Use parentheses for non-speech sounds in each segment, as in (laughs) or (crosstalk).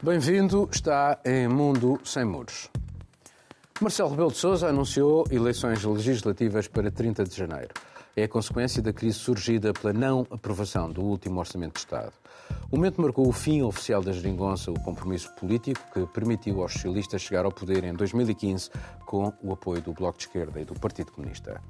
Bem-vindo, está em Mundo Sem Muros. Marcelo Rebelo de Sousa anunciou eleições legislativas para 30 de janeiro. É a consequência da crise surgida pela não aprovação do último Orçamento de Estado. O momento marcou o fim oficial da geringonça, o compromisso político que permitiu aos socialistas chegar ao poder em 2015 com o apoio do Bloco de Esquerda e do Partido Comunista.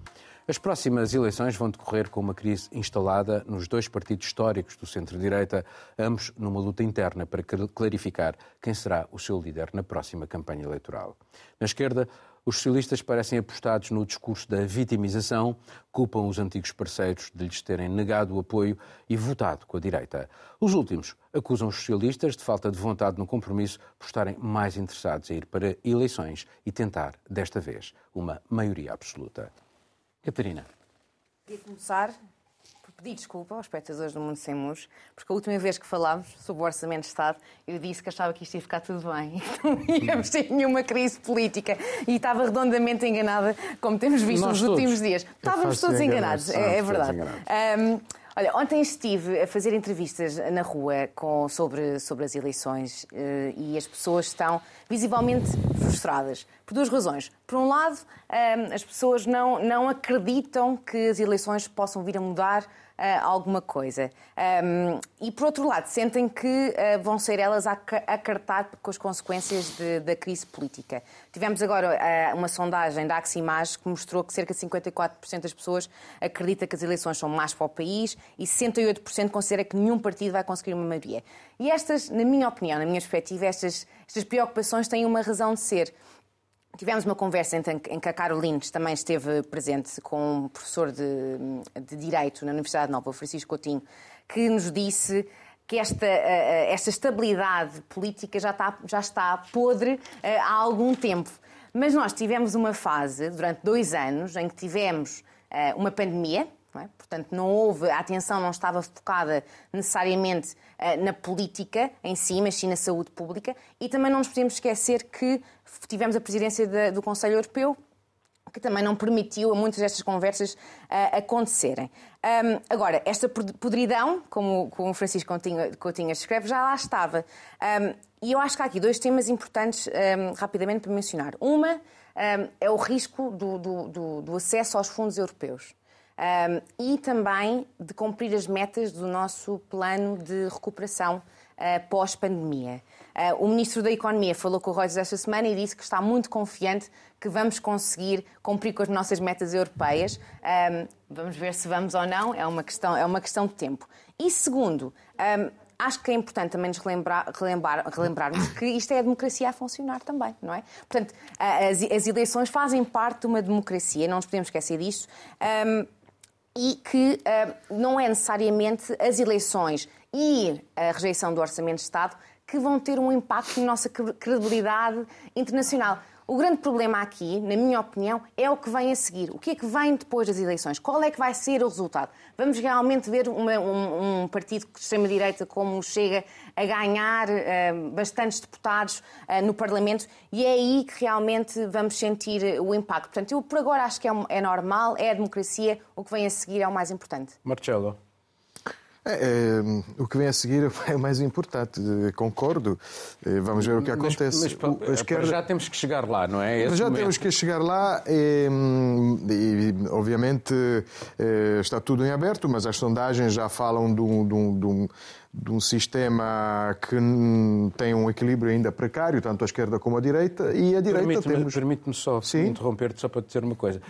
As próximas eleições vão decorrer com uma crise instalada nos dois partidos históricos do centro-direita, ambos numa luta interna para clarificar quem será o seu líder na próxima campanha eleitoral. Na esquerda, os socialistas parecem apostados no discurso da vitimização, culpam os antigos parceiros de lhes terem negado o apoio e votado com a direita. Os últimos acusam os socialistas de falta de vontade no compromisso por estarem mais interessados em ir para eleições e tentar, desta vez, uma maioria absoluta. Catarina. Queria começar por pedir desculpa aos espectadores do Mundo Sem Muros, porque a última vez que falámos sobre o Orçamento de Estado, eu disse que achava que isto ia ficar tudo bem, que (laughs) não íamos ter nenhuma crise política e estava redondamente enganada, como temos visto Nós nos todos. últimos dias. Estávamos todos enganados, é, é verdade. Um, Olha, ontem estive a fazer entrevistas na rua com, sobre, sobre as eleições uh, e as pessoas estão visivelmente frustradas por duas razões. Por um lado, eh, as pessoas não, não acreditam que as eleições possam vir a mudar alguma coisa. E, por outro lado, sentem que uh, vão ser elas a acartar com as consequências de, da crise política. Tivemos agora uh, uma sondagem da Aximage que mostrou que cerca de 54% das pessoas acredita que as eleições são más para o país e 68% considera que nenhum partido vai conseguir uma maioria. E estas, na minha opinião, na minha perspectiva, estas, estas preocupações têm uma razão de ser. Tivemos uma conversa em que a Carolines também esteve presente com um professor de, de Direito na Universidade Nova, Francisco Coutinho, que nos disse que esta, eh, eh, esta estabilidade política já está, já está podre eh, há algum tempo. Mas nós tivemos uma fase, durante dois anos, em que tivemos uma pandemia, não é? Portanto, não houve, a atenção não estava focada necessariamente uh, na política em si, mas sim na saúde pública. E também não nos podemos esquecer que tivemos a presidência do Conselho Europeu, que também não permitiu a muitas destas conversas uh, acontecerem. Um, agora, esta podridão, como, o Francisco Coutinho, Coutinho escreve, já lá estava. Um, e eu acho que há aqui dois temas importantes, um, rapidamente, para mencionar. Uma é o risco do, do, do, do acesso aos fundos europeus um, e também de cumprir as metas do nosso plano de recuperação uh, pós-pandemia. Uh, o Ministro da Economia falou com o Reuters esta semana e disse que está muito confiante que vamos conseguir cumprir com as nossas metas europeias. Um, vamos ver se vamos ou não, é uma questão, é uma questão de tempo. E segundo, um, acho que é importante também nos relembrar, relembrar, relembrarmos que isto é a democracia a funcionar também, não é? Portanto, as, as eleições fazem parte de uma democracia, não nos podemos esquecer disso. Um, e que uh, não é necessariamente as eleições e a rejeição do Orçamento de Estado que vão ter um impacto na nossa credibilidade internacional. O grande problema aqui, na minha opinião, é o que vem a seguir. O que é que vem depois das eleições? Qual é que vai ser o resultado? Vamos realmente ver uma, um, um, partido de extrema-direita como chega a ganhar uh, bastantes deputados uh, no Parlamento e é aí que realmente vamos sentir o impacto. Portanto, eu por agora acho que é, é normal, é a democracia, o que vem a seguir é o mais importante. Marcelo. É, é, o que vem a seguir (laughs) é o mais importante, concordo. É, vamos ver o que acontece. Mas, mas esquerda... já temos que chegar lá, não é? Esse já momento... temos que chegar lá e, e obviamente, está tudo em aberto, mas as sondagens já falam de um, de um, de um de um sistema que tem um equilíbrio ainda precário, tanto a esquerda como a direita, e a direita permite temos... Permite-me só interromper-te só para dizer uma coisa.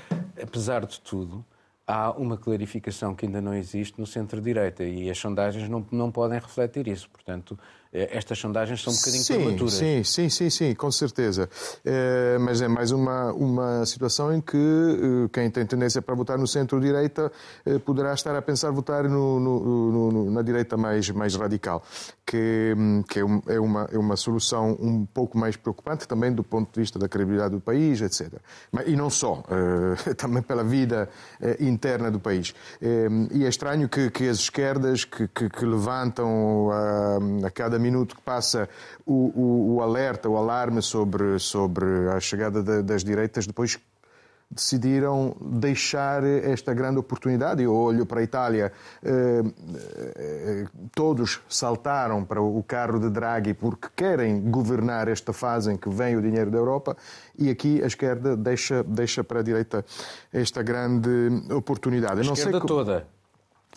Apesar de tudo, há uma clarificação que ainda não existe no centro-direita e as sondagens não, não podem refletir isso. Portanto, eh, estas sondagens são um bocadinho sim, prematuras. Sim, sim, sim, sim, com certeza. É, mas é mais uma, uma situação em que eh, quem tem tendência para votar no centro-direita poderá estar a pensar votar no, no, no, na direita mais, mais radical, que, que é, é, uma, é uma solução um pouco mais preocupante também do ponto de vista da credibilidade do país, etc. Mas, e não só, (laughs) também pela vida interna do país. E é estranho que, que as esquerdas que, que, que levantam a, a cada minuto que passa o, o, o alerta, o alarme sobre, sobre a chegada de, das direitas, depois decidiram deixar esta grande oportunidade. Eu olho para a Itália, eh, eh, todos saltaram para o carro de Draghi porque querem governar esta fase em que vem o dinheiro da Europa e aqui a esquerda deixa, deixa para a direita esta grande oportunidade. A esquerda toda.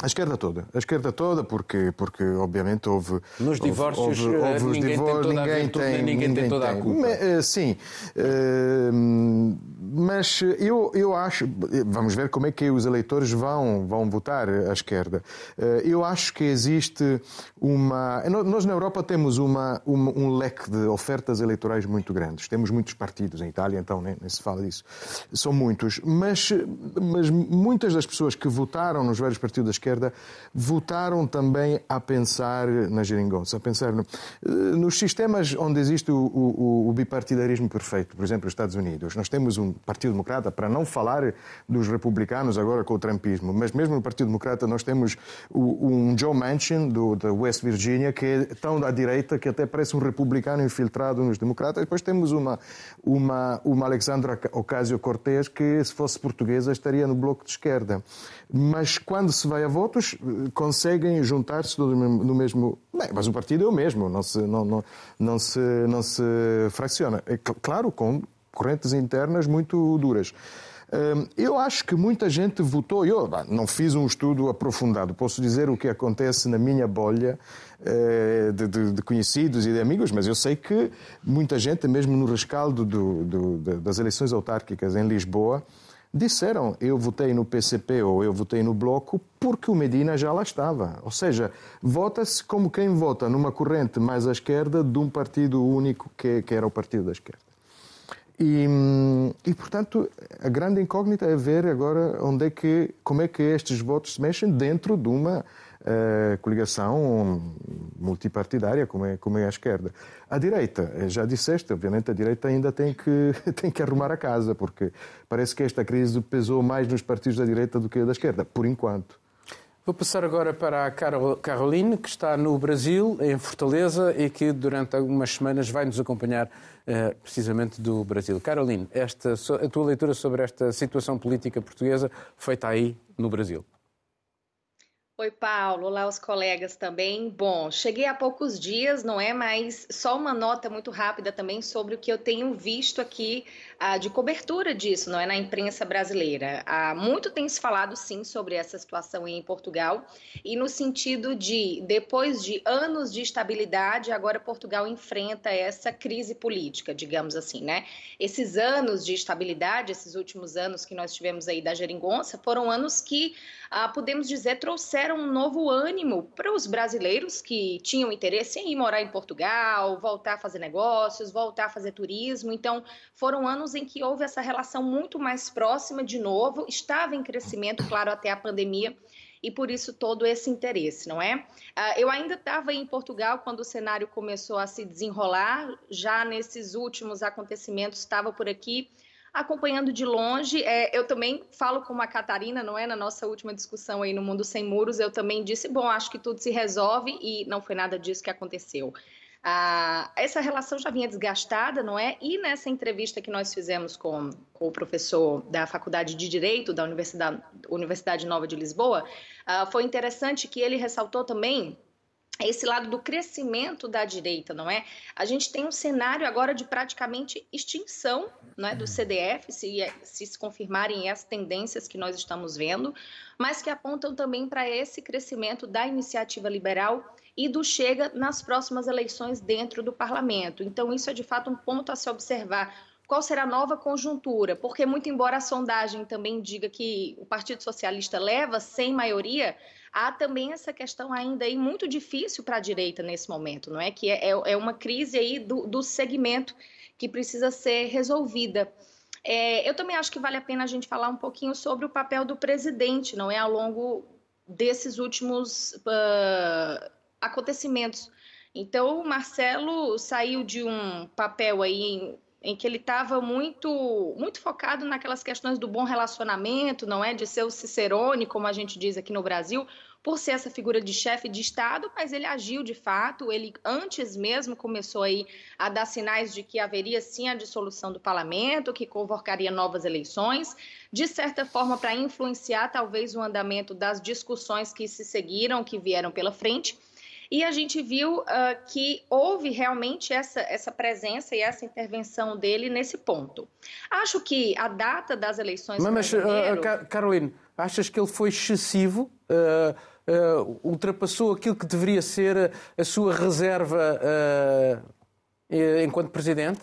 A esquerda toda, a esquerda toda, porque, porque obviamente houve. Nos divórcios, houve, houve, houve ninguém, divórcios, tem, ninguém, tem, ninguém, ninguém tem toda a culpa. Mas, eh, sim, eh, mas eu, eu acho. Vamos ver como é que os eleitores vão, vão votar à esquerda. Eh, eu acho que existe uma. Nós na Europa temos uma, uma, um leque de ofertas eleitorais muito grandes. Temos muitos partidos em Itália, então nem, nem se fala disso. São muitos. Mas, mas muitas das pessoas que votaram nos vários partidos da esquerda votaram também a pensar na geringonça, a pensar no, nos sistemas onde existe o, o, o, bipartidarismo perfeito, por exemplo, os Estados Unidos. Nós temos um Partido Democrata, para não falar dos republicanos agora com o trumpismo, mas mesmo no Partido Democrata nós temos um Joe Manchin, do, da West Virginia, que é tão à direita que até parece um republicano infiltrado nos democratas. Depois temos uma, uma, uma Alexandra Ocasio-Cortez que, se fosse portuguesa, estaria no bloco de esquerda. Mas quando se vai a votos, conseguem juntar-se no mesmo. Bem, mas o partido é o mesmo, não se, não, não, não se, não se fracciona. É, claro, com correntes internas muito duras. Hum, eu acho que muita gente votou. Eu não fiz um estudo aprofundado, posso dizer o que acontece na minha bolha eh, de, de, de conhecidos e de amigos, mas eu sei que muita gente, mesmo no rescaldo do, do, das eleições autárquicas em Lisboa, disseram eu votei no PCP ou eu votei no Bloco porque o Medina já lá estava. Ou seja, vota-se como quem vota numa corrente mais à esquerda de um partido único que, que era o partido da esquerda. E, e, portanto, a grande incógnita é ver agora onde é que, como é que estes votos se mexem dentro de uma uh, coligação multipartidária, como é, como é a esquerda. A direita, eh, já disseste, obviamente a direita ainda tem que, (laughs) tem que arrumar a casa, porque parece que esta crise pesou mais nos partidos da direita do que da esquerda, por enquanto. Vou passar agora para a Caroline, que está no Brasil, em Fortaleza, e que durante algumas semanas vai nos acompanhar uh, precisamente do Brasil. Caroline, esta, a tua leitura sobre esta situação política portuguesa feita aí no Brasil. Oi, Paulo. Olá, os colegas também. Bom, cheguei há poucos dias, não é? Mas só uma nota muito rápida também sobre o que eu tenho visto aqui ah, de cobertura disso, não é? Na imprensa brasileira. Ah, muito tem se falado, sim, sobre essa situação em Portugal e no sentido de, depois de anos de estabilidade, agora Portugal enfrenta essa crise política, digamos assim, né? Esses anos de estabilidade, esses últimos anos que nós tivemos aí da geringonça, foram anos que, ah, podemos dizer, trouxeram um novo ânimo para os brasileiros que tinham interesse em ir morar em Portugal, voltar a fazer negócios, voltar a fazer turismo. Então, foram anos em que houve essa relação muito mais próxima de novo, estava em crescimento, claro, até a pandemia e por isso todo esse interesse, não é? Ah, eu ainda estava em Portugal quando o cenário começou a se desenrolar, já nesses últimos acontecimentos estava por aqui acompanhando de longe. É, eu também falo com a Catarina, não é? Na nossa última discussão aí no Mundo Sem Muros, eu também disse: bom, acho que tudo se resolve e não foi nada disso que aconteceu. Ah, essa relação já vinha desgastada, não é? E nessa entrevista que nós fizemos com, com o professor da Faculdade de Direito da Universidade, Universidade Nova de Lisboa, ah, foi interessante que ele ressaltou também esse lado do crescimento da direita, não é? A gente tem um cenário agora de praticamente extinção não é, do CDF, se, se se confirmarem as tendências que nós estamos vendo, mas que apontam também para esse crescimento da iniciativa liberal e do Chega nas próximas eleições dentro do parlamento. Então, isso é de fato um ponto a se observar qual será a nova conjuntura, porque muito embora a sondagem também diga que o Partido Socialista leva sem maioria, há também essa questão ainda aí muito difícil para a direita nesse momento, não é? Que é, é, é uma crise aí do, do segmento que precisa ser resolvida. É, eu também acho que vale a pena a gente falar um pouquinho sobre o papel do presidente, não é? Ao longo desses últimos uh, acontecimentos. Então, o Marcelo saiu de um papel aí em que ele estava muito, muito focado naquelas questões do bom relacionamento, não é? De ser o Cicerone, como a gente diz aqui no Brasil, por ser essa figura de chefe de Estado, mas ele agiu de fato, ele antes mesmo começou aí a dar sinais de que haveria sim a dissolução do parlamento, que convocaria novas eleições, de certa forma para influenciar talvez o andamento das discussões que se seguiram, que vieram pela frente. E a gente viu uh, que houve realmente essa, essa presença e essa intervenção dele nesse ponto. Acho que a data das eleições. Mas, mas janeiro... uh, Caroline, achas que ele foi excessivo? Uh, uh, ultrapassou aquilo que deveria ser a sua reserva uh, enquanto presidente?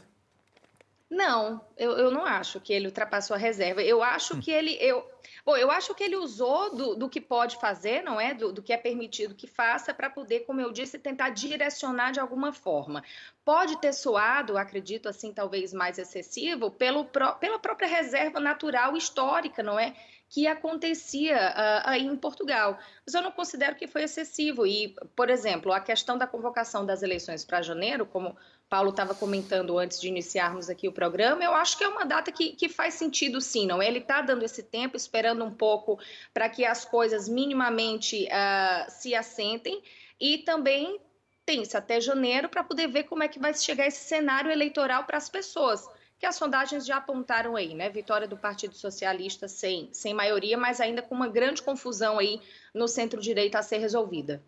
Não, eu, eu não acho que ele ultrapassou a reserva. Eu acho que ele. Eu, bom, eu acho que ele usou do, do que pode fazer, não é? Do, do que é permitido que faça, para poder, como eu disse, tentar direcionar de alguma forma. Pode ter soado, acredito assim, talvez mais excessivo, pelo, pela própria reserva natural histórica, não é? Que acontecia uh, aí em Portugal. Mas eu não considero que foi excessivo. E, por exemplo, a questão da convocação das eleições para janeiro, como Paulo estava comentando antes de iniciarmos aqui o programa, eu acho que é uma data que, que faz sentido sim, não é? Ele está dando esse tempo, esperando um pouco para que as coisas minimamente uh, se assentem e também tem-se até janeiro para poder ver como é que vai chegar esse cenário eleitoral para as pessoas que as sondagens já apontaram aí, né? Vitória do Partido Socialista sem, sem maioria, mas ainda com uma grande confusão aí no centro-direita a ser resolvida.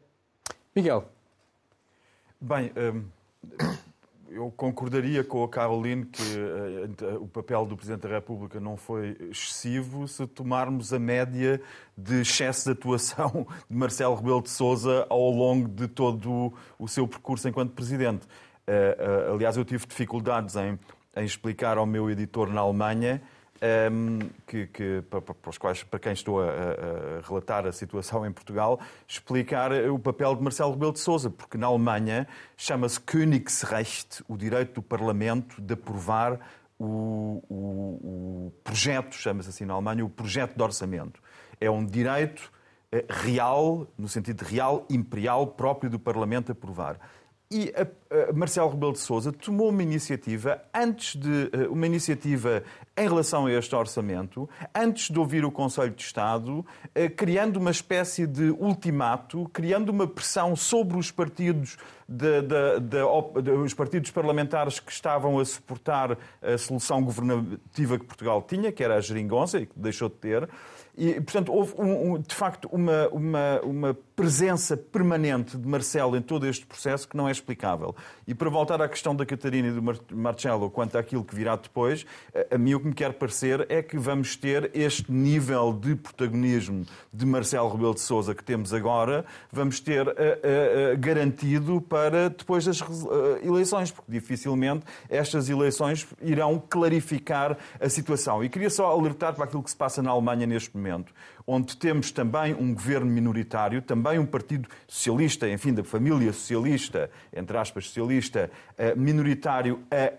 Miguel. Bem, hum, eu concordaria com a Caroline que eh, o papel do Presidente da República não foi excessivo se tomarmos a média de excesso de atuação (laughs) de Marcelo Rebelo de Sousa ao longo de todo o seu percurso enquanto Presidente. Eh, eh, aliás, eu tive dificuldades em em explicar ao meu editor na Alemanha um, ehm, que, que, para, para, quais, para quem estou a, a, relatar a situação em Portugal, explicar o papel de Marcelo Rebelo de Sousa, porque na Alemanha chama-se Königsrecht, o direito do Parlamento de aprovar o, o, o projeto, chama-se assim na Alemanha, o projeto de orçamento. É um direito eh, real, no sentido real, imperial, próprio do Parlamento aprovar. E a, a Marcelo Rebelo de Sousa tomou uma iniciativa antes de eh, uma iniciativa em relação a este orçamento, antes de ouvir o Conselho de Estado, eh, criando uma espécie de ultimato, criando uma pressão sobre os partidos de, de, de, de, os partidos parlamentares que estavam a suportar a solução governativa que Portugal tinha, que era a geringonça e que deixou de ter. E, portanto, houve, um, um, de facto, uma, uma, uma presença permanente de Marcelo em todo este processo que não é explicável. E para voltar à questão da Catarina e do Marcelo quanto àquilo que virá depois, a, a mim o que me quer parecer é que vamos ter este nível de protagonismo de Marcelo Rebelo de Sousa que temos agora, vamos ter garantido para depois das eleições, porque dificilmente estas eleições irão clarificar a situação. E queria só alertar para aquilo que se passa na Alemanha neste momento onde temos também um governo minoritário, também um partido socialista, enfim, da família socialista, entre aspas, socialista, eh, minoritário a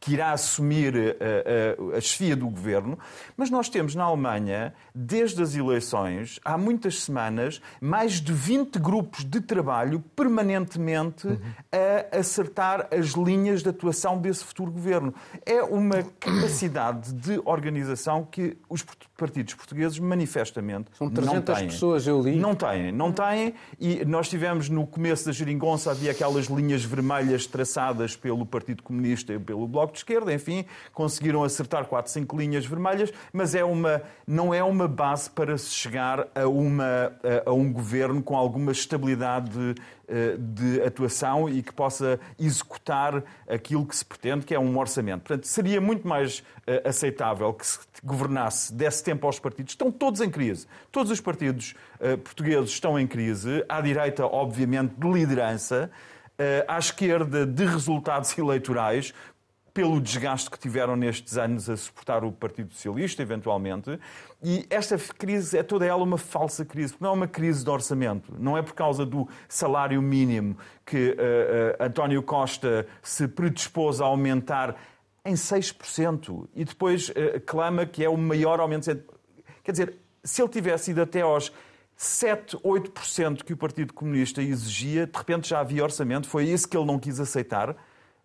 que irá assumir a, eh, a, eh, a chefia do governo, mas nós temos na Alemanha, desde as eleições, há muitas semanas, mais de 20 grupos de trabalho permanentemente uhum. a acertar as linhas de atuação desse futuro governo. É uma capacidade de organização que os partidos portugueses manifestamente São 300 não têm. pessoas, eu li. Não têm, não têm. E nós tivemos no começo da geringonça, havia aquelas linhas vermelhas traçadas pelo Partido Comunista e pelo Bloco de Esquerda, enfim, conseguiram acertar 4, 5 linhas vermelhas, mas é uma, não é uma base para se chegar a, uma, a, a um governo com alguma estabilidade de, eh, de atuação e que possa executar aquilo que se pretende, que é um orçamento. Portanto, seria muito mais uh, aceitável que se governasse, desse tempo aos partidos. Estão todos em crise. Todos os partidos uh, portugueses estão em crise. À direita, obviamente, de liderança. À esquerda, de resultados (laughs) eleitorais pelo desgaste que tiveram nestes anos a suportar o Partido Socialista, eventualmente. E esta crise é toda ela uma falsa crise, não é uma crise de orçamento. Não é por causa do salário mínimo que uh, uh, António Costa se predispôs a aumentar em 6% e depois uh, clama que é o maior aumento. Quer dizer, se ele tivesse ido até aos 7, 8% que o Partido Comunista exigia, de repente já havia orçamento, foi isso que ele não quis aceitar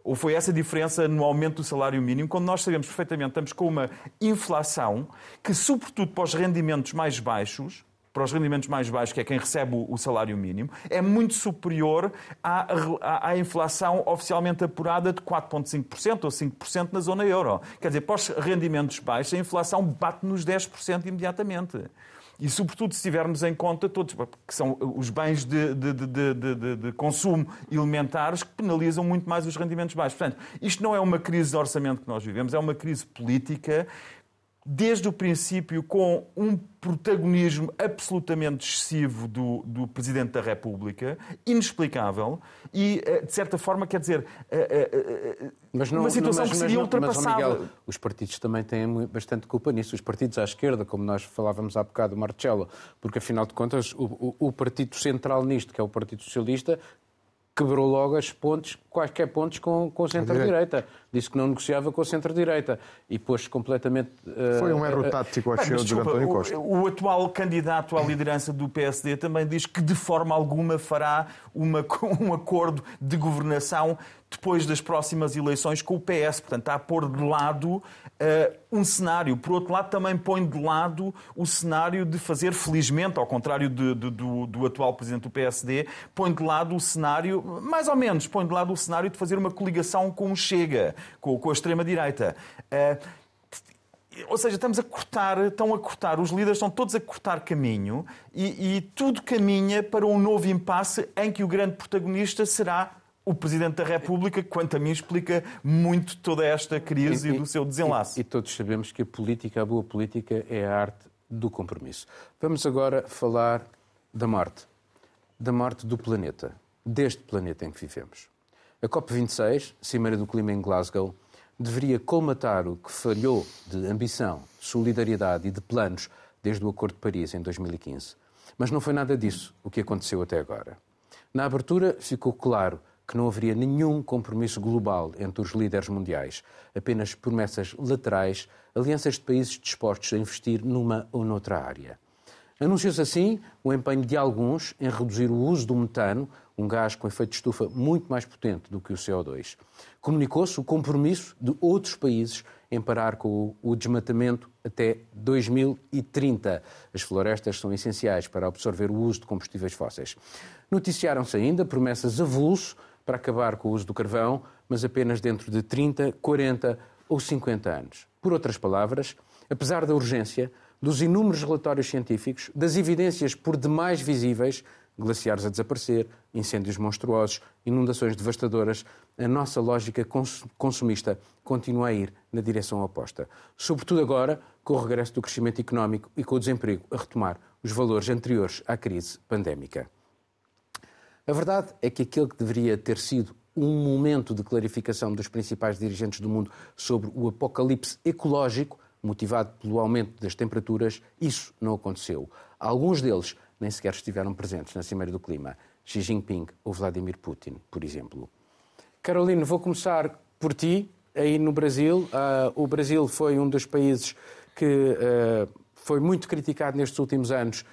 ou foi essa diferença no aumento do salário mínimo, quando nós sabemos perfeitamente estamos com uma inflação que, sobretudo para os rendimentos mais baixos, para os rendimentos mais baixos, que é quem recebe o salário mínimo, é muito superior à, à, à inflação oficialmente apurada de 4,5% ou 5% na zona euro. Quer dizer, para os rendimentos baixos, a inflação bate nos 10% imediatamente. E, sobretudo, se tivermos em conta todos, que são os bens de, de, de, de, consumo elementares que penalizam muito mais os rendimentos baixos. Portanto, isto não é uma crise de orçamento que nós vivemos, é uma crise política desde o princípio com um protagonismo absolutamente excessivo do, do Presidente da República, inexplicável, e, eh, de certa forma, quer dizer, eh, eh, mas não, uma situação mas, que seria ultrapassada. Mas, Miguel, os partidos também têm bastante culpa nisso. Os partidos à esquerda, como nós falávamos há bocado, Marcelo, porque, afinal de contas, o, o, o partido central nisto, que é o Partido Socialista, quebrou logo as pontes, quaisquer pontes com, com o centro-direita. Disse que não negociava com o centro-direita e pôs completamente. Uh, Foi um erro uh, tático, acho eu, de António Costa. O, o, atual candidato à liderança do PSD também diz que de forma alguma fará uma, (laughs) um acordo de governação depois das próximas eleições com o PS. Portanto, está a pôr de lado uh, um cenário. Por outro lado, também põe de lado o cenário de fazer, felizmente, ao contrário de, de, do, do, atual presidente do PSD, põe de lado o cenário, mais ou menos, põe de lado o cenário de fazer uma coligação com o Chega, com, com a extrema-direita. Uh, ou seja, estamos a cortar, estão a cortar, os líderes estão todos a cortar caminho e, e tudo caminha para um novo impasse em que o grande protagonista será o Presidente da República, quanto a mim, explica muito toda esta crise e, e do seu desenlace. E, e, todos sabemos que a política, a boa política, é a arte do compromisso. Vamos agora falar da morte. Da morte do planeta. Deste planeta em que vivemos. A COP26, Cimeira do Clima em Glasgow, deveria colmatar o que falhou de ambição, de solidariedade e de planos desde o Acordo de Paris em 2015. Mas não foi nada disso o que aconteceu até agora. Na abertura ficou claro que não haveria nenhum compromisso global entre os líderes mundiais, apenas promessas laterais, alianças de países dispostos a investir numa ou noutra área. Anunciou-se assim o empenho de alguns em reduzir o uso do metano, um gás com efeito de estufa muito mais potente do que o CO2. Comunicou-se o compromisso de outros países em parar com o desmatamento até 2030. As florestas são essenciais para absorver o uso de combustíveis fósseis. Noticiaram-se ainda promessas avulso para acabar com o uso do carvão, mas apenas dentro de 30, 40 ou 50 anos. Por outras palavras, apesar da urgência, dos inúmeros relatórios científicos, das evidências por demais visíveis, glaciares a desaparecer, incêndios monstruosos, inundações devastadoras, a nossa lógica consumista continua a ir na direção oposta. Sobretudo agora, com o regresso do crescimento económico e com o desemprego a retomar os valores anteriores à crise pandémica. A verdade é que aquele que deveria ter sido um momento de clarificação dos principais dirigentes do mundo sobre o apocalipse ecológico, motivado pelo aumento das temperaturas, isso não aconteceu. Alguns deles nem sequer estiveram presentes na Cimeira do Clima. Xi Jinping ou Vladimir Putin, por exemplo. Carolina, vou começar por ti, aí no Brasil. Uh, o Brasil foi um dos países que uh, foi muito criticado nestes últimos anos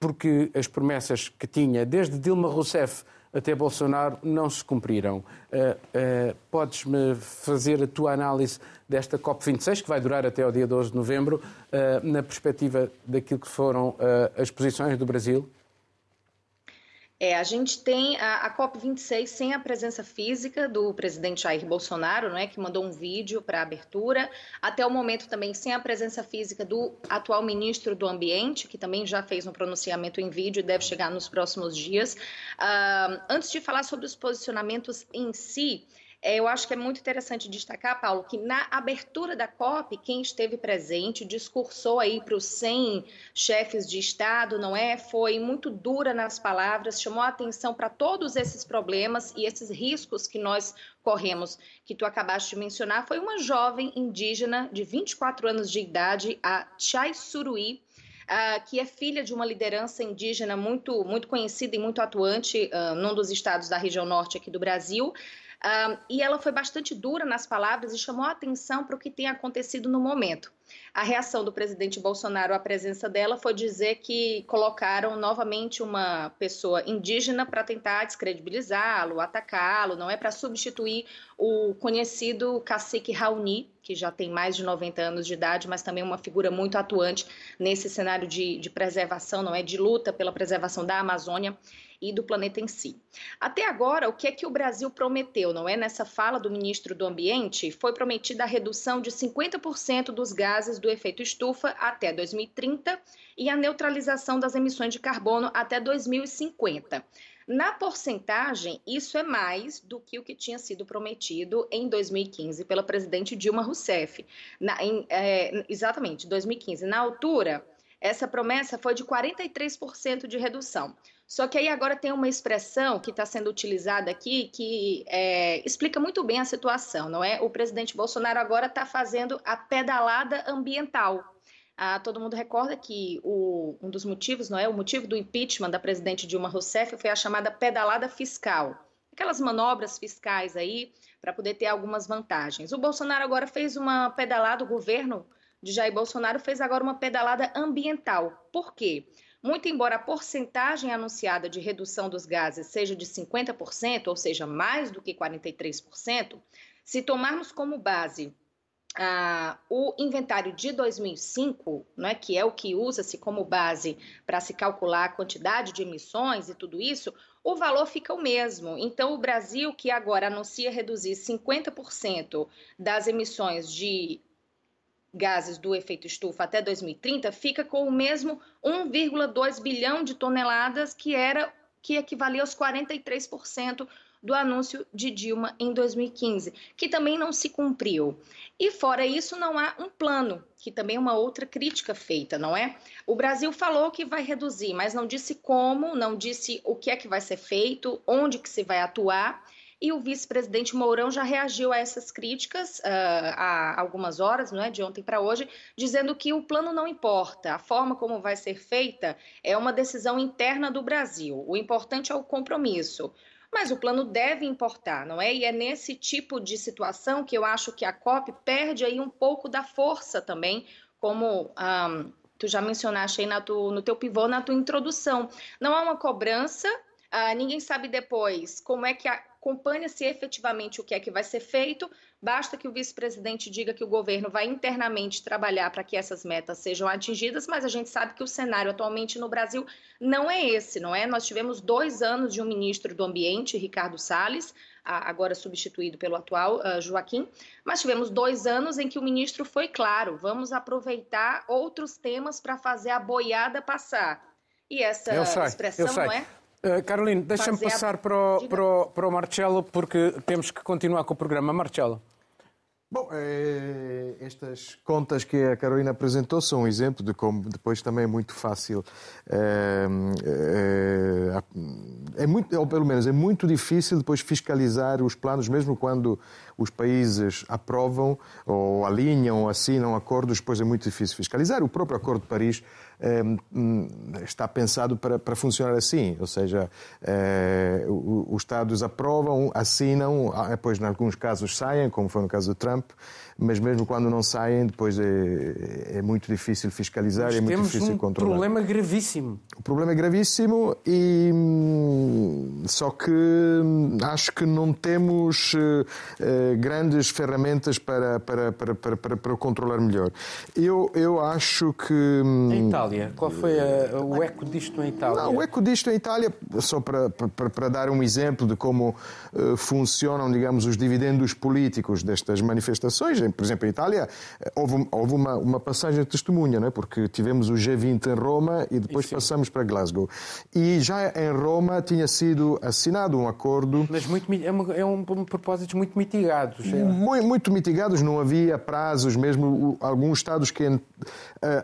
porque as promessas que tinha, desde Dilma Rousseff até Bolsonaro, não se cumpriram. Uh, uh, Podes-me fazer a tua análise desta COP26, que vai durar até o dia 12 de novembro, uh, na perspectiva daquilo que foram as posições do Brasil? É, a gente tem a, a, COP26 sem a presença física do presidente Jair Bolsonaro, não é, que mandou um vídeo para a abertura. Até o momento também sem a presença física do atual ministro do Ambiente, que também já fez um pronunciamento em vídeo e deve chegar nos próximos dias. Uh, antes de falar sobre os posicionamentos em si, eu acho que é muito interessante destacar, Paulo, que na abertura da COP, quem esteve presente discursou aí para os 100 chefes de Estado, não é? Foi muito dura nas palavras, chamou a atenção para todos esses problemas e esses riscos que nós corremos, que tu acabaste de mencionar. Foi uma jovem indígena de 24 anos de idade, a Chai Surui, Uh, que é filha de uma liderança indígena muito, muito conhecida e muito atuante uh, num dos estados da região norte aqui do Brasil. Um, e ela foi bastante dura nas palavras e chamou a atenção para o que tem acontecido no momento. A reação do presidente Bolsonaro à presença dela foi dizer que colocaram novamente uma pessoa indígena para tentar descredibilizá-lo, atacá-lo, não é para substituir o conhecido cacique Raoni, que já tem mais de 90 anos de idade, mas também uma figura muito atuante nesse cenário de, de preservação, não é, de luta pela preservação da Amazônia e do planeta em si. Até agora, o que é que o Brasil prometeu, não é? Nessa fala do ministro do Ambiente, foi prometida a redução de 50% dos gases do efeito estufa até 2030 e a neutralização das emissões de carbono até 2050. Na porcentagem, isso é mais do que o que tinha sido prometido em 2015 pela presidente Dilma Rousseff. Na, em, é, exatamente, 2015. Na altura, essa promessa foi de 43% de redução. Só que aí agora tem uma expressão que está sendo utilizada aqui que é, explica muito bem a situação, não é? O presidente Bolsonaro agora está fazendo a pedalada ambiental. Ah, todo mundo recorda que o, um dos motivos, não é? O motivo do impeachment da presidente Dilma Rousseff foi a chamada pedalada fiscal. Aquelas manobras fiscais aí para poder ter algumas vantagens. O Bolsonaro agora fez uma pedalada, o governo de Jair Bolsonaro fez agora uma pedalada ambiental. Por quê? Muito embora a porcentagem anunciada de redução dos gases seja de 50%, ou seja, mais do que 43%, se tomarmos como base ah, o inventário de 2005, né, que é o que usa-se como base para se calcular a quantidade de emissões e tudo isso, o valor fica o mesmo. Então, o Brasil, que agora anuncia reduzir 50% das emissões de gases do efeito estufa até 2030, fica com o mesmo 1,2 bilhão de toneladas que era que equivalia aos 43% do anúncio de Dilma em 2015, que também não se cumpriu. E fora isso, não há um plano, que também é uma outra crítica feita, não é? O Brasil falou que vai reduzir, mas não disse como, não disse o que é que vai ser feito, onde que se vai atuar. E o vice-presidente Mourão já reagiu a essas críticas uh, há algumas horas, não é, de ontem para hoje, dizendo que o plano não importa, a forma como vai ser feita é uma decisão interna do Brasil. O importante é o compromisso. Mas o plano deve importar, não é? E é nesse tipo de situação que eu acho que a COP perde aí um pouco da força também, como um, tu já mencionaste aí na tu, no teu pivô, na tua introdução. Não há uma cobrança, uh, ninguém sabe depois como é que acompanha-se efetivamente o que é que vai ser feito, Basta que o vice-presidente diga que o governo vai internamente trabalhar para que essas metas sejam atingidas, mas a gente sabe que o cenário atualmente no Brasil não é esse, não é? Nós tivemos dois anos de um ministro do Ambiente, Ricardo Salles, agora substituído pelo atual uh, Joaquim, mas tivemos dois anos em que o ministro foi claro: vamos aproveitar outros temas para fazer a boiada passar. E essa expressão, não é? Uh, Carolina, deixa-me passar para, o, para, o, para o Marcelo, porque temos que continuar com o programa. Marcelo. Bom, é, estas contas que a Carolina apresentou são um exemplo de como depois também é muito fácil, é, é, é, muito, ou pelo menos é muito difícil depois fiscalizar os planos, mesmo quando os países aprovam ou alinham assinam acordos, depois é muito difícil fiscalizar. O próprio Acordo de Paris Hum, está pensado para, para funcionar assim, ou seja, eh, os Estados aprovam, assinam, ah, depois, em alguns casos, saem, como foi no caso do Trump, mas mesmo quando não saem, depois é, é muito difícil fiscalizar, mas é muito difícil um controlar. O problema é gravíssimo. O problema é gravíssimo e hum, só que hum, acho que não temos uh, grandes ferramentas para, para, para, para, para, para controlar melhor. Eu, eu acho que. Em Itália, qual foi a, o eco disto em Itália? Não, o eco disto em Itália, só para, para, para dar um exemplo de como uh, funcionam, digamos, os dividendos políticos destas manifestações por exemplo, em Itália, eh, houve, houve uma, uma, passagem de testemunha, não é? porque tivemos o G20 em Roma e depois passamos para Glasgow. E já em Roma tinha sido assinado um acordo. Mas muito, é, é um, um propósitos muito mitigados. É? Muito, muito, mitigados, não havia prazos, mesmo alguns Estados que uh,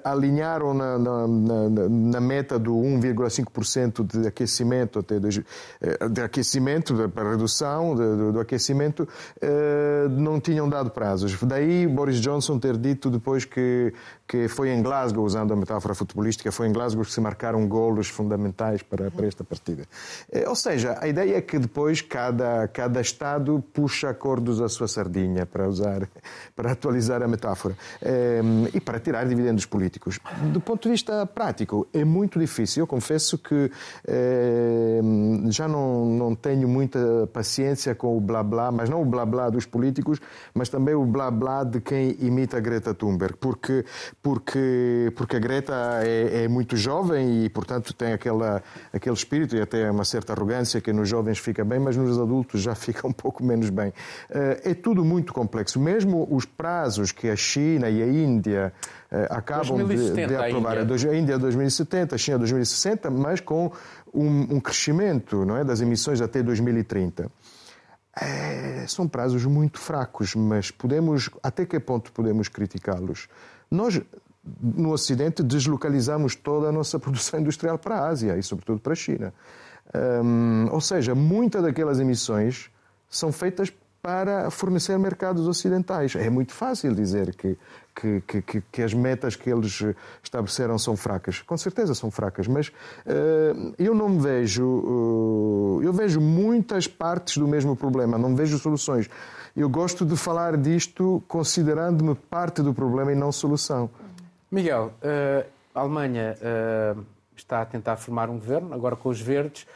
alinharam na, na, na, na meta do 1,5% de aquecimento, até de, eh, de aquecimento, para redução do, do aquecimento, uh, não tinham dado prazos daí Boris Johnson ter dito depois que, que foi em Glasgow, usando a metáfora futebolística, foi em Glasgow que se marcaram golos fundamentais para, para esta partida. Eh, ou seja, a ideia é que depois cada, cada Estado puxa acordos a sua sardinha, para usar, para atualizar a metáfora, ehm, e para tirar dividendos políticos. Do ponto de vista prático, é muito difícil. Eu confesso que ehm, já não, não tenho muita paciência com o blá blá, mas não o blá blá dos políticos, mas também o blá blá de quem imita Greta Thunberg, porque, porque, porque a Greta é, é muito jovem e, portanto, tem aquela, aquele espírito e até uma certa arrogância que nos jovens fica bem, mas nos adultos já (laughs) fica um pouco menos bem. Eh, é tudo muito complexo. Mesmo os prazos que a China e a Índia eh, acabam 2070, de, de aprovar, a Índia. a Índia 2070, a China 2060, mas com um, um crescimento não é, das emissões até 2030. É, são prazos muito fracos, mas podemos, até que ponto podemos criticá-los? Nós, no Ocidente, deslocalizamos toda a nossa (laughs) produção industrial para a Ásia e, sobretudo, para a China. Um, ou seja, muitas daquelas emissões são feitas para fornecer mercados ocidentais. É muito fácil dizer que, que, que, que, as metas que eles estabeleceram são fracas. Com certeza são fracas, mas uh, eu não vejo. Uh, eu vejo muitas partes do mesmo problema, não vejo soluções. Eu gosto de falar disto considerando-me parte do problema e não solução. Miguel, uh, a Alemanha está a tentar formar um governo, agora com os verdes.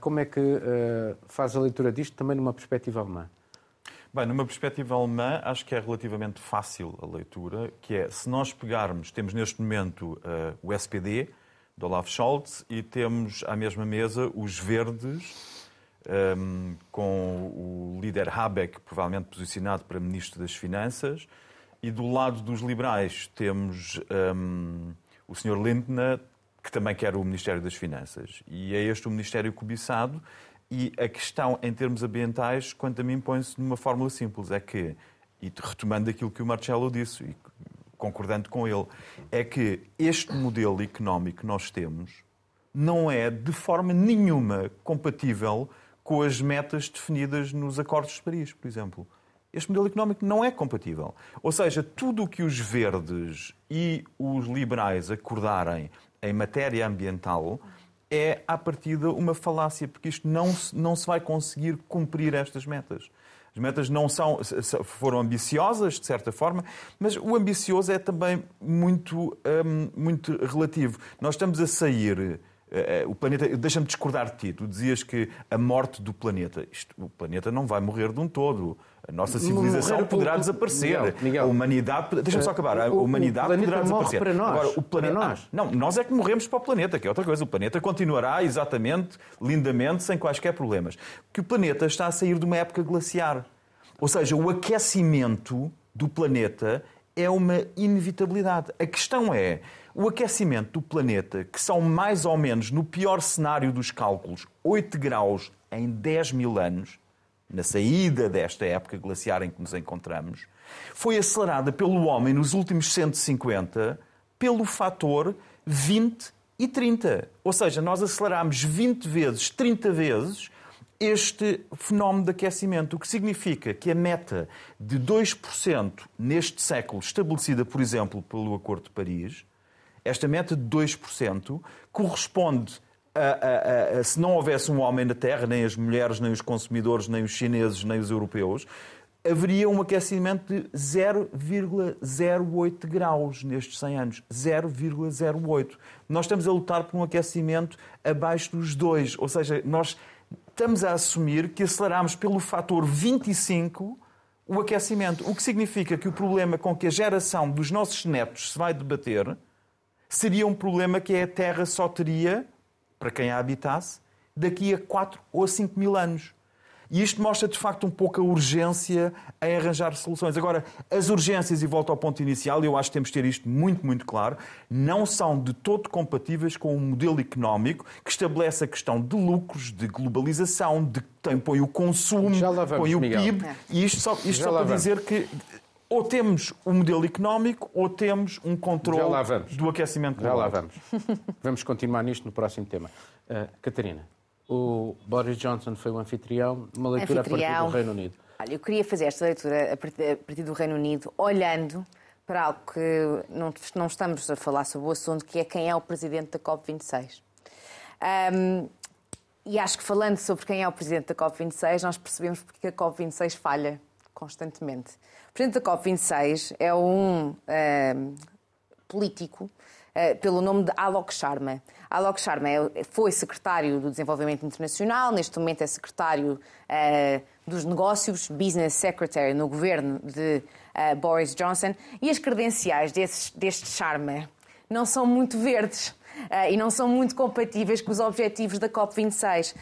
como é que faz a leitura disto também numa perspectiva alemã? Bem, numa perspectiva alemã, acho que é relativamente fácil a leitura, que é, se nós pegarmos, temos neste momento uh, o SPD, de Olaf Scholz, e temos à mesma mesa os verdes, um, ehm, com o líder Habeck, provavelmente posicionado para Ministro das Finanças, e do lado dos liberais temos um, ehm, o Sr. Lindner, que também quer o Ministério das Finanças. E é este o Ministério cobiçado, e a questão, em termos ambientais, quanto a mim, põe-se numa fórmula simples: é que, e retomando aquilo que o Marcelo disse, e concordando com ele, é que este modelo económico que nós temos não é de forma nenhuma compatível com as metas definidas nos Acordos de Paris, por exemplo. Este modelo económico não é compatível. Ou seja, tudo o que os verdes e os liberais acordarem em matéria ambiental é, à partida, uma falácia, porque isto não, não se vai conseguir cumprir estas metas. As metas não são, foram ambiciosas, de certa forma, mas o ambicioso é também muito, hum, muito relativo. Nós estamos a sair o planeta. Deixa-me discordar de ti. Tu dizias que a morte do planeta. Isto, o planeta não vai morrer de um todo. A nossa civilização morrer, poderá o, desaparecer. Miguel, Miguel, a humanidade. Deixa-me só acabar. A humanidade poderá desaparecer. Para nós, Agora, o planeta. Para nós. não, nós é que morremos para o planeta, que é outra coisa. O planeta continuará exatamente, lindamente, sem quaisquer problemas. Que o planeta está a sair de uma época glaciar. Ou seja, o aquecimento do planeta é uma inevitabilidade. A questão é o aquecimento do planeta, que são mais ou menos, no pior cenário dos cálculos, 8 graus em 10 mil anos, na saída desta época glaciar em que nos encontramos, foi acelerada pelo homem nos últimos 150 pelo fator 20 e 30. Ou seja, nós aceleramos 20 vezes, 30 vezes este fenómeno de aquecimento, o que significa que a meta de 2% neste século, estabelecida, por exemplo, pelo Acordo de Paris, esta meta de 2% corresponde a, a, a, se não houvesse um homem na Terra, nem as mulheres, nem os consumidores, nem os chineses, nem os europeus, haveria um aquecimento de 0,08 graus nestes 100 anos. 0,08. Nós estamos a lutar por um aquecimento abaixo dos 2, ou seja, nós estamos a assumir que aceleramos pelo fator 25 o aquecimento, o que significa que o problema com que a geração dos nossos netos se vai debater seria um problema que a Terra só teria, para quem a habitasse, daqui a 4 ou a 5 mil anos. E isto mostra de facto um pouco a urgência em arranjar soluções. Agora, as urgências, e volto ao ponto inicial, eu acho que temos de ter isto muito, muito claro, não são de todo compatíveis com um modelo económico que estabelece a questão de lucros, de globalização, de que põe o consumo, vamos, põe o Miguel. PIB. E isto só, isto só para vamos. dizer que ou temos um modelo económico ou temos um controle do aquecimento global. Já lá vamos. (laughs) vamos continuar nisto no próximo tema. Uh, Catarina, o Boris Johnson foi o anfitrião, uma leitura anfitrião. a partir do Reino Unido. Olha, eu queria fazer esta leitura a partir do Reino Unido, olhando para algo que não, não estamos a falar sobre o assunto, que é quem é o presidente da COP26. Um, e acho que falando sobre quem é o presidente da COP26, nós percebemos porque a COP26 falha constantemente. O presidente da COP26 é um uh, político uh, pelo nome de Alok Sharma. Alok Sharma é, foi secretário do Desenvolvimento Internacional, neste momento é secretário uh, dos Negócios, Business Secretary no governo de Boris Johnson, e as credenciais desse, deste Sharma não são muito verdes. Uh, e não são muito compatíveis com os objetivos da COP26.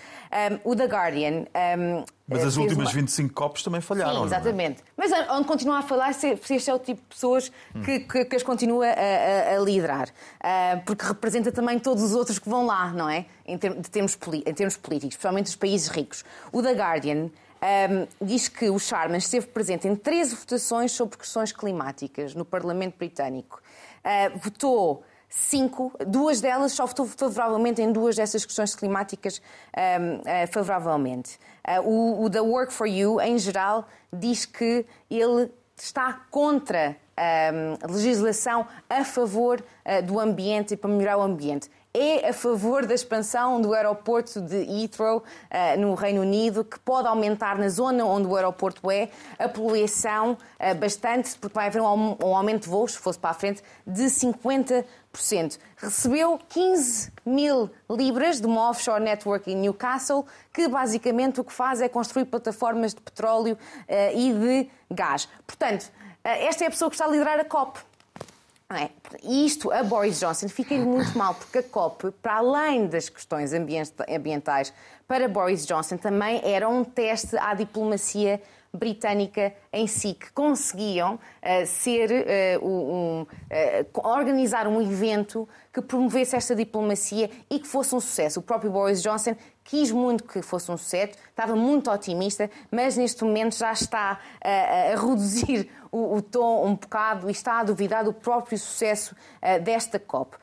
Um, o The Guardian. Um, mas as últimas uma... 25 COPs também falharam. Sim, é? exatamente. É? Mas onde continua a falar se este é o tipo de pessoas que, que, que as continua a, a, a liderar. Uh, porque representa também todos os outros que vão lá, não é? Em, ter, termos, em termos políticos, principalmente os países ricos. O The Guardian. Um, diz que o Sharman esteve presente em 13 votações sobre questões climáticas no Parlamento Britânico. Uh, votou cinco, duas delas só votou favoravelmente em duas dessas questões climáticas um, uh, favoravelmente. Uh, o, o The Work for You, em geral, diz que ele está contra a um, legislação a favor uh, do ambiente e para melhorar o ambiente é a favor da expansão do aeroporto de Heathrow uh, no Reino Unido, que pode aumentar na zona onde o aeroporto é a poluição bastante, porque vai haver um, aumento de voos, se fosse para a frente, de 50%. Recebeu 15 mil libras de uma offshore network em Newcastle, que basicamente o que faz é construir plataformas de petróleo uh, e de gás. Portanto, esta é a pessoa que está a liderar a COP. É? E isto a Boris Johnson fica-lhe muito mal, porque a COP, para além das questões ambientais, para Boris Johnson também era um teste à diplomacia britânica em si, que conseguiam uh, ser uh, um, uh, organizar um evento que promovesse esta diplomacia e que fosse um sucesso. O próprio Boris Johnson quis muito que fosse um sucesso, estava muito otimista, mas neste momento já está a reduzir o, o, tom um bocado e está a duvidar do próprio sucesso desta COP.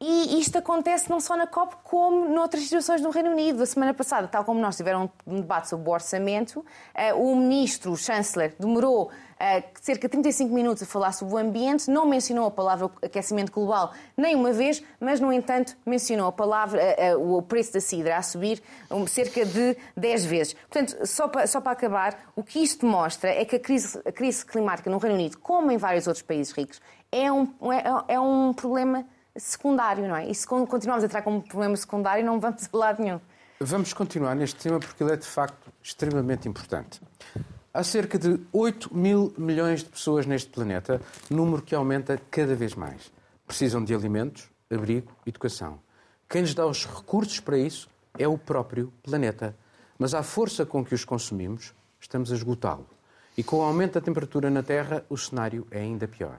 E isto acontece não só na COP, como noutras situações no Reino Unido. A semana passada, tal como nós tivemos um debate sobre o orçamento, eh, o ministro, o chanceler, demorou eh, cerca de 35 minutos a falar sobre o ambiente, não mencionou a palavra aquecimento global nem uma vez, mas, no entanto, mencionou a palavra, eh, o preço da cidra a subir cerca de 10 vezes. Portanto, só para, só para acabar, o que isto mostra é que a crise, a crise climática no Reino Unido, como em vários outros países ricos, é um, é, é um problema secundário, não é? E se continuarmos a entrar como problema secundário, não vamos a lado nenhum. Vamos continuar neste tema porque ele é de facto extremamente importante. Há cerca de 8 mil milhões de pessoas neste planeta, número que aumenta cada vez mais. Precisam de alimentos, abrigo, educação. Quem lhes dá os recursos para isso é o próprio planeta. Mas à força com que os consumimos, estamos a esgotá-lo. E com o aumento da temperatura na Terra, o cenário é ainda pior.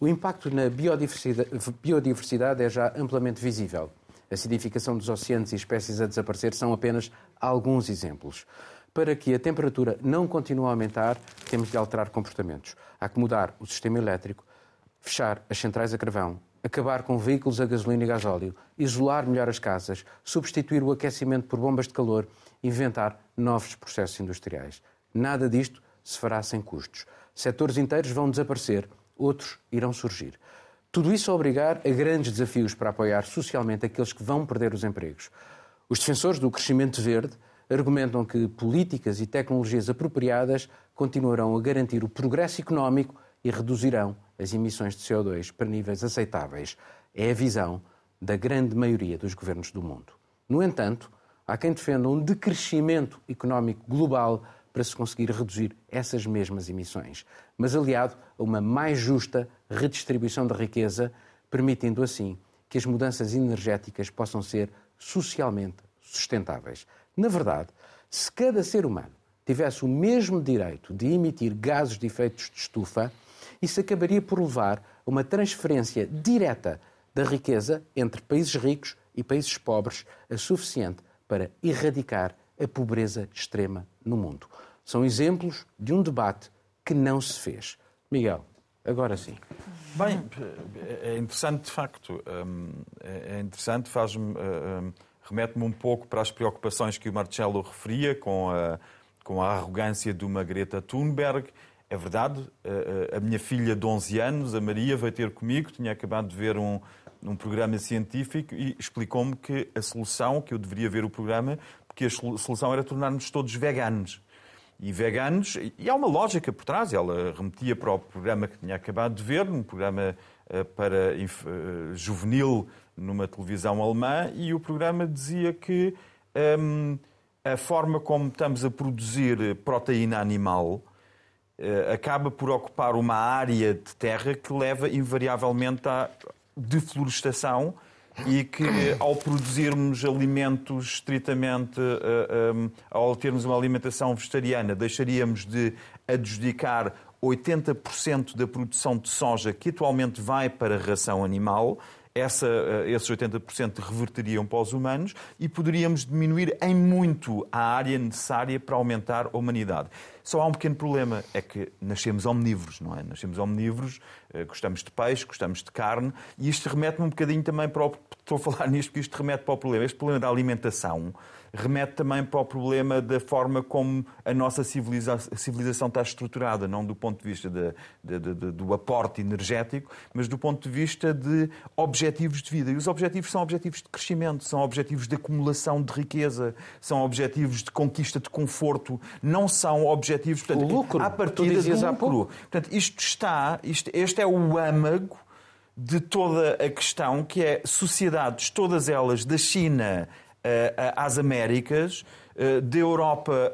O impacto na biodiversidade, biodiversidade é já amplamente visível. A acidificação dos oceanos e espécies a desaparecer são apenas alguns exemplos. Para que a temperatura não continue a aumentar, temos de alterar comportamentos. Há que mudar o sistema elétrico, fechar as centrais a carvão, acabar com veículos a gasolina e gasóleo, isolar melhor as casas, substituir o aquecimento por bombas de calor, inventar novos processos industriais. Nada disto se fará sem custos. Setores inteiros vão desaparecer outros irão surgir. Tudo isso a obrigar a grandes desafios para apoiar socialmente aqueles que vão perder os empregos. Os defensores do crescimento verde argumentam que políticas e tecnologias apropriadas continuarão a garantir o progresso económico e reduzirão as emissões de CO2 para níveis aceitáveis. É a visão da grande maioria dos governos do mundo. No entanto, há quem defenda um decrescimento económico global para se conseguir reduzir essas mesmas emissões, mas aliado a uma mais justa redistribuição da riqueza, permitindo assim que as mudanças energéticas possam ser socialmente sustentáveis. Na verdade, se cada ser humano tivesse o mesmo direito de emitir gases de efeitos de estufa, isso acabaria por levar a uma transferência direta da riqueza entre países ricos e países pobres, a suficiente para erradicar a pobreza extrema no mundo. São exemplos de um debate que não se fez. Miguel, agora sim. Bem, é interessante de facto. Hum, é interessante, faz-me. Hum, remete-me um pouco para as preocupações que o Marcelo referia com a, com a arrogância de uma Greta Thunberg. É verdade, a minha filha de 11 anos, a Maria, veio ter comigo, tinha acabado de ver um, um programa científico e explicou-me que a solução, que eu deveria ver o programa, porque a solução era tornar-nos todos veganos. e veganos, e há uma lógica por trás. Ela remetia para o programa que tinha acabado de ver, um programa uh, para uh, juvenil numa televisão alemã, e o programa dizia que um, a forma como estamos a produzir proteína animal uh, acaba por ocupar uma área de terra que leva invariavelmente à deflorestação e que ao produzirmos alimentos estritamente, uh, um, ao termos uma alimentação vegetariana, deixaríamos de adjudicar 80% da produção de soja que atualmente vai para a ração animal essa, eh, esses 80% reverteriam para os humanos e poderíamos diminuir em muito a área necessária para aumentar a humanidade. Só há um pequeno problema, é que nascemos omnívoros, não é? Nascemos omnívoros, eh, gostamos de peixe, gostamos de carne, e isto remete-me um bocadinho também para o... Estou a falar (laughs) nisto porque isto remete para o problema. Este problema da alimentação remete também para o problema da forma como a nossa civilização está estruturada, não do ponto de vista de, de, de, do aporte energético, mas do ponto de vista de objetivos de vida. E os objetivos são objetivos de crescimento, são objetivos de acumulação de riqueza, são objetivos de conquista de conforto, não são objetivos, portanto, o lucro, à partida do lucro. Portanto, isto está, isto, este é o âmago de toda a questão, que é sociedades, todas elas, da China às Américas, eh, da Europa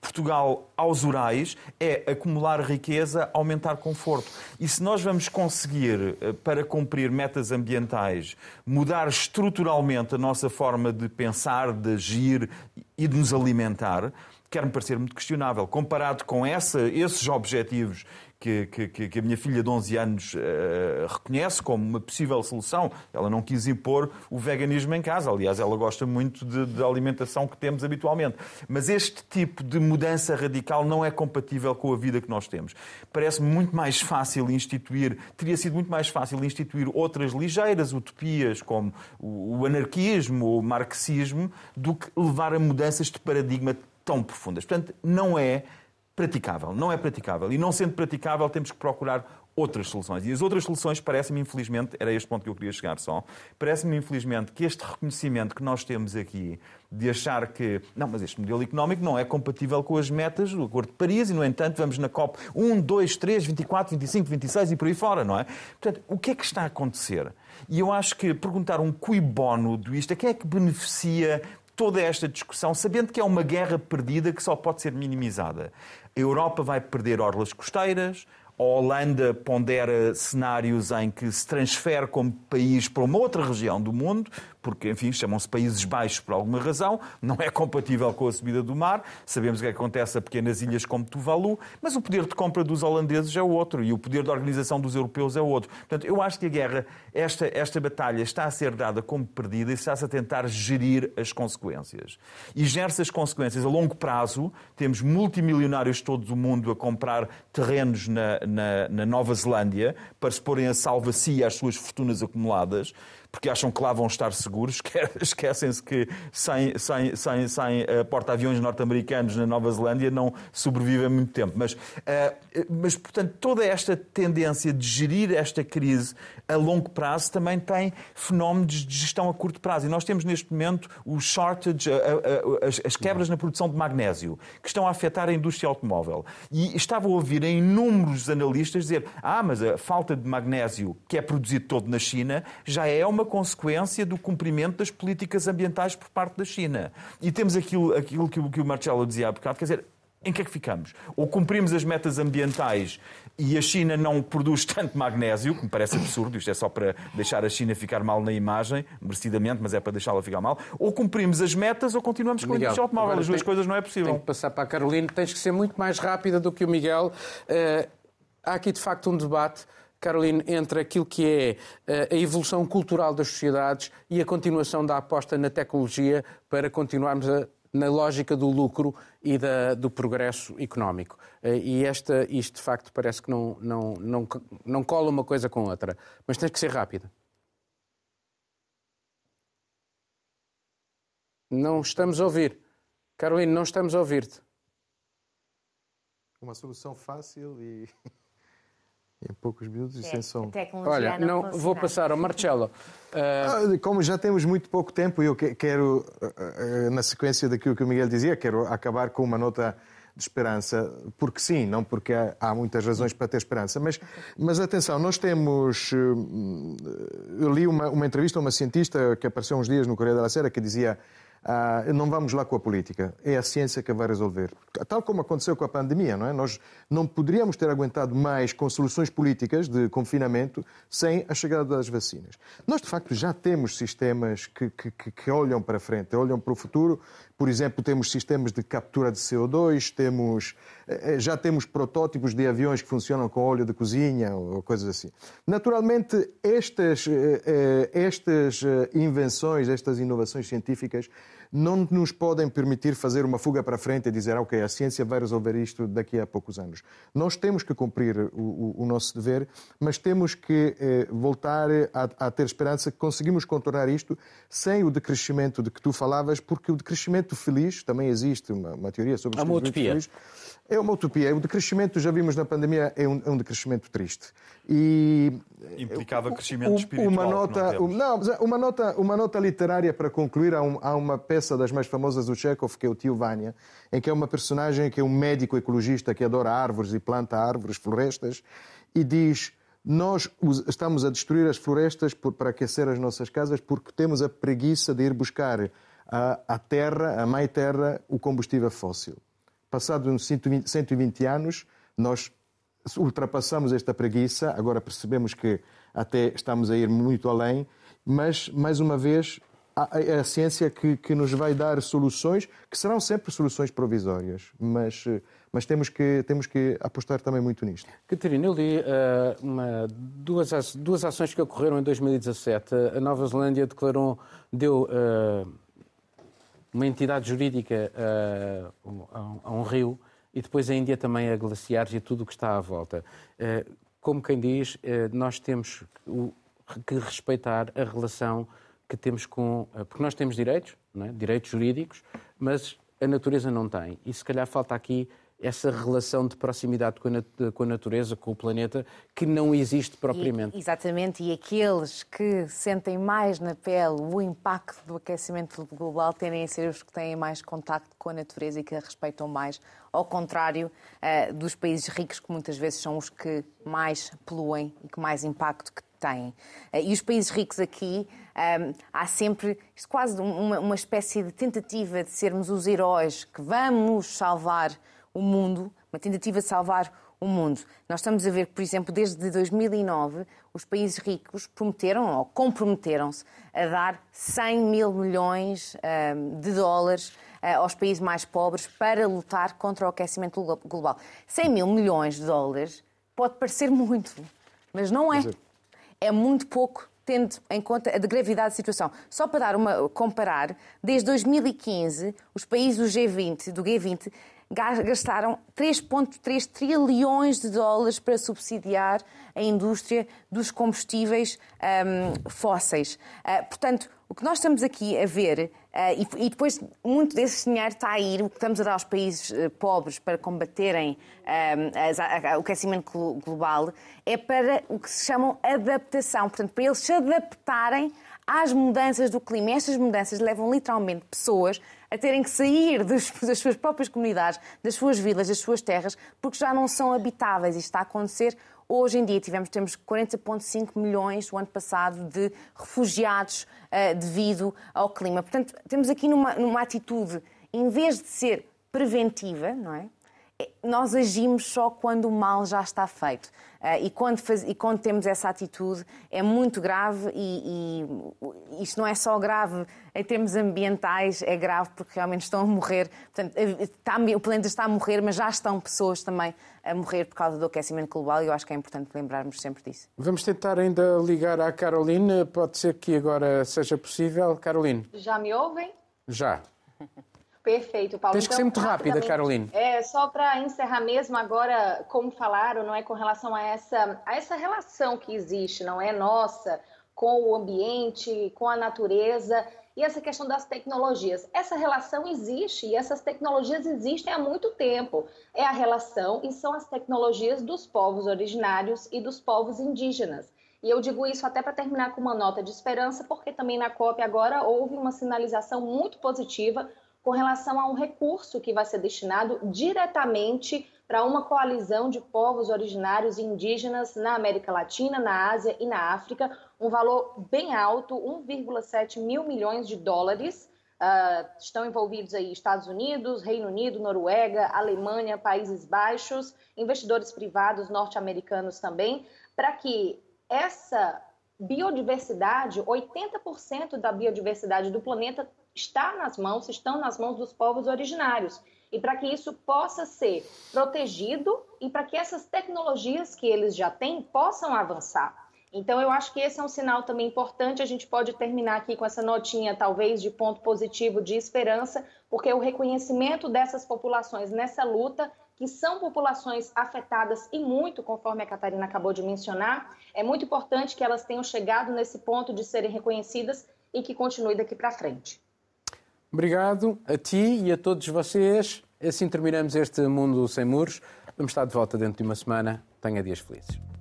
Portugal aos Urais, é acumular riqueza, aumentar conforto. E se nós vamos conseguir, eh, para cumprir metas ambientais, mudar estruturalmente a nossa forma de pensar, de agir e de nos alimentar, quer-me parecer muito questionável. Comparado com essa, esses objetivos que, que, que, a minha filha de 11 anos uh, reconhece como uma possível solução. Ela não quis impor o veganismo em casa. Aliás, ela gosta muito da alimentação que temos habitualmente. Mas este tipo de mudança radical não é compatível com a vida que nós temos. Parece-me muito mais fácil instituir, teria sido muito mais fácil instituir outras ligeiras utopias, como o anarquismo, o marxismo, do que levar a mudanças de paradigma tão profundas. Portanto, não é praticável. Não é praticável. E não sendo praticável, temos que procurar outras soluções. E as outras soluções parecem-me, infelizmente, era este ponto que eu queria chegar só, parece-me, infelizmente, que este reconhecimento que nós temos aqui de achar que, não, mas este modelo económico não é compatível com as metas do Acordo de Paris e, no entanto, vamos na COP 1, 2, 3, 24, 25, 26 e por aí fora, não é? Portanto, o que é que está a acontecer? E eu acho que perguntar um cui bono do isto, a quem é que beneficia toda esta discussão, sabendo que é uma guerra perdida que só pode ser minimizada. A Europa vai perder orlas costeiras, a Holanda pondera cenários em que se transfere como país para uma outra região do mundo, porque, enfim, chamam-se Países Baixos por alguma razão, não é compatível com a subida do mar. Sabemos o que, é que acontece a pequenas ilhas como Tuvalu, mas o poder de compra dos holandeses é outro e o poder de organização dos europeus é outro. Portanto, eu acho que a guerra, esta, esta batalha, está a ser dada como perdida e está-se a tentar gerir as consequências. E gera-se as consequências a longo prazo. Temos multimilionários de todo o mundo a comprar terrenos na, na, na Nova Zelândia para se porem a salvo a si e às suas fortunas acumuladas porque acham que lá vão estar seguros, (laughs) esquecem-se que sem, sem, sem, sem uh, porta-aviões norte-americanos na Nova Zelândia não sobrevivem muito tempo. Mas, uh, mas, portanto, toda esta tendência de gerir esta crise a longo prazo também tem fenómenos de gestão a curto prazo. E nós temos neste momento o shortage, as, as quebras na produção de magnésio, que estão a afetar a indústria automóvel. E estava a ouvir em inúmeros analistas dizer: ah, mas a falta de magnésio que é produzido todo na China já é uma consequência do cumprimento das políticas ambientais por parte da China. E temos aquilo, aquilo que, o, que o Marcelo dizia há bocado, quer dizer, em que é que ficamos? Ou cumprimos as metas ambientais e a China não produz (laughs) tanto magnésio, que me parece absurdo, isto é só para deixar a China ficar mal na imagem, merecidamente, mas é para deixá-la ficar mal, ou cumprimos as metas ou continuamos com a indústria automóvel. As duas tem, coisas não é possível. Tenho que passar para a Carolina, tens que ser muito mais rápida do que o Miguel. Uh, há aqui, de facto, um debate Caroline, entre aquilo que é eh, a evolução cultural das sociedades e a continuação da aposta na tecnologia para continuarmos a, na lógica do lucro e da, do progresso económico. Eh, e esta, isto, de facto, parece que não, não, não, não cola uma coisa com outra. Mas tem que ser rápida. Não estamos a ouvir. Carolina, não estamos a ouvir-te. Uma solução fácil e (laughs) em poucos minutos e é, sem som. Olha, não, não vou passar ao Marcelo. Uh... Como já temos muito pouco tempo, eu quero, ah, na sequência daquilo que o Miguel dizia, quero acabar com uma nota de esperança, porque sim, não porque há, há, muitas razões para ter esperança. Mas, mas atenção, nós temos. Eu li uma, uma entrevista a uma cientista que apareceu uns dias no Correio da Sera que dizia ah, não vamos lá com a política, é a ciência que vai resolver. Tal como aconteceu com a pandemia, não é? Nós não poderíamos ter aguentado mais com soluções políticas de confinamento sem a chegada das vacinas. Nós, de facto, já temos sistemas que, que, que olham para frente, olham para o futuro. Por exemplo, temos sistemas de captura de CO2, temos, eh, já temos protótipos de aviões que funcionam com óleo de cozinha ou coisas assim. Naturalmente, estas, eh, eh, estas invenções, estas inovações científicas não nos podem permitir fazer uma fuga para frente e dizer, ok, a ciência vai resolver isto daqui a poucos anos. Nós temos que cumprir o, o, nosso dever, mas temos que eh, voltar a, a, ter esperança que conseguimos contornar isto sem o decrescimento de que tu falavas, porque o decrescimento feliz, também existe uma, uma teoria sobre o é decrescimento feliz, é uma utopia. O decrescimento, já vimos na pandemia, é um, é um decrescimento triste. E implicava crescimento espiritual. Uma nota, não, não, uma nota, uma nota literária para concluir. Há, um, há, uma peça das mais famosas do Chekhov, que é o Tio Vânia, em que é uma personagem que é um médico ecologista que adora árvores e planta árvores, florestas, e diz: Nós estamos a destruir as florestas para aquecer as nossas casas porque temos a preguiça de ir buscar à terra, à mãe terra, o combustível fóssil. Passado uns 120, 120 anos, nós ultrapassamos esta preguiça, agora percebemos que até estamos a ir muito além, mas, mais uma vez, é a ciência que, que, nos vai dar soluções, que serão sempre soluções provisórias, mas, mas temos, que, temos que apostar também muito nisto. Catarina, eu li uh, uma, duas, duas ações que ocorreram em 2017. A Nova Zelândia declarou, deu uh, uma entidade jurídica uh, a, um rio e depois a Índia também a glaciares e tudo o que está à volta. Uh, como quem diz, uh, nós temos que respeitar a relação que temos com. Porque nós temos direitos, é? direitos jurídicos, mas a natureza não tem. E se calhar falta aqui essa relação de proximidade com a, natureza, com o planeta, que não existe propriamente. E, exatamente, e aqueles que sentem mais na pele o impacto do aquecimento global tendem a ser os que têm mais contacto com a natureza e que a respeitam mais, ao contrário uh, dos países ricos, que muitas vezes são os que mais poluem e que mais impacto que têm. Uh, e os países ricos aqui, um, eh, há sempre quase uma, uma espécie de tentativa de sermos os heróis que vamos salvar o mundo, uma tentativa de salvar o mundo. Nós estamos a ver que, por exemplo, desde 2009, os países ricos prometeram ou comprometeram-se a dar 100 mil milhões um, de dólares uh, aos países mais pobres para lutar contra o aquecimento global. 100 mil milhões de dólares pode parecer muito, mas não é. É muito pouco tendo em conta a gravidade da situação. Só para dar uma comparar, desde 2015, os países do G20, do G20 gastaram 3,3 trilhões de dólares para subsidiar a indústria dos combustíveis um, fósseis. Uh, portanto, o que nós estamos aqui a ver, uh, e, e, depois muito desse dinheiro está a ir, o que estamos a dar aos países uh, pobres para combaterem um, o aquecimento global, é para o que se chamam adaptação. Portanto, para eles se adaptarem às mudanças do clima. Estas mudanças levam literalmente pessoas a terem que sair das, das suas próprias comunidades, das suas vilas, das suas terras, porque já não são habitáveis. Isto está a acontecer Hoje em dia tivemos, temos 40,5 milhões o ano passado de refugiados uh, devido ao clima. Portanto, temos aqui numa, numa atitude, em vez de ser preventiva, não é? É nós agimos só quando o mal já está feito. Uh, e, quando faz, e, quando temos essa atitude é muito grave e, e, isto não é só grave em termos ambientais, é grave porque realmente estão a morrer. Portanto, está, o planeta está a morrer, mas já estão pessoas também a morrer por causa do aquecimento global e eu acho que é importante lembrarmos sempre disso. Vamos tentar ainda ligar à Caroline. Pode ser que agora seja possível. Caroline. Já me ouvem? Já. (laughs) Perfeito, Paulo. Tens que ser então, muito rápida, Caroline. É, só para encerrar mesmo agora, como falaram, não é com relação a essa, a essa relação que existe, não é nossa, com o ambiente, com a natureza e essa questão das tecnologias. Essa relação existe e essas tecnologias existem há muito tempo. É a relação e são as tecnologias dos povos originários e dos povos indígenas. E eu digo isso até para terminar com uma nota de esperança, porque também na COP agora houve uma sinalização muito positiva com relação a um recurso que vai ser destinado diretamente para uma coalizão de povos originários e indígenas na América Latina, na Ásia e na África, um valor bem alto, 1,7 mil milhões de dólares. Uh, estão envolvidos aí Estados Unidos, Reino Unido, Noruega, Alemanha, Países Baixos, investidores privados norte-americanos também, para que essa biodiversidade, 80% da biodiversidade do planeta está nas mãos, estão nas mãos dos povos originários. E para que isso possa ser protegido e para que essas tecnologias que eles já têm possam avançar. Então, eu acho que esse é um sinal também importante. A gente pode terminar aqui com essa notinha, talvez, de ponto positivo, de esperança, porque o reconhecimento dessas populações nessa luta, que são populações afetadas e muito, conforme a Catarina acabou de mencionar, é muito importante que elas tenham chegado nesse ponto de serem reconhecidas e que continue daqui para frente. Obrigado a ti e a todos vocês. Assim terminamos este Mundo Sem Muros. Vamos estar de volta dentro de uma semana. Tenha dias felizes.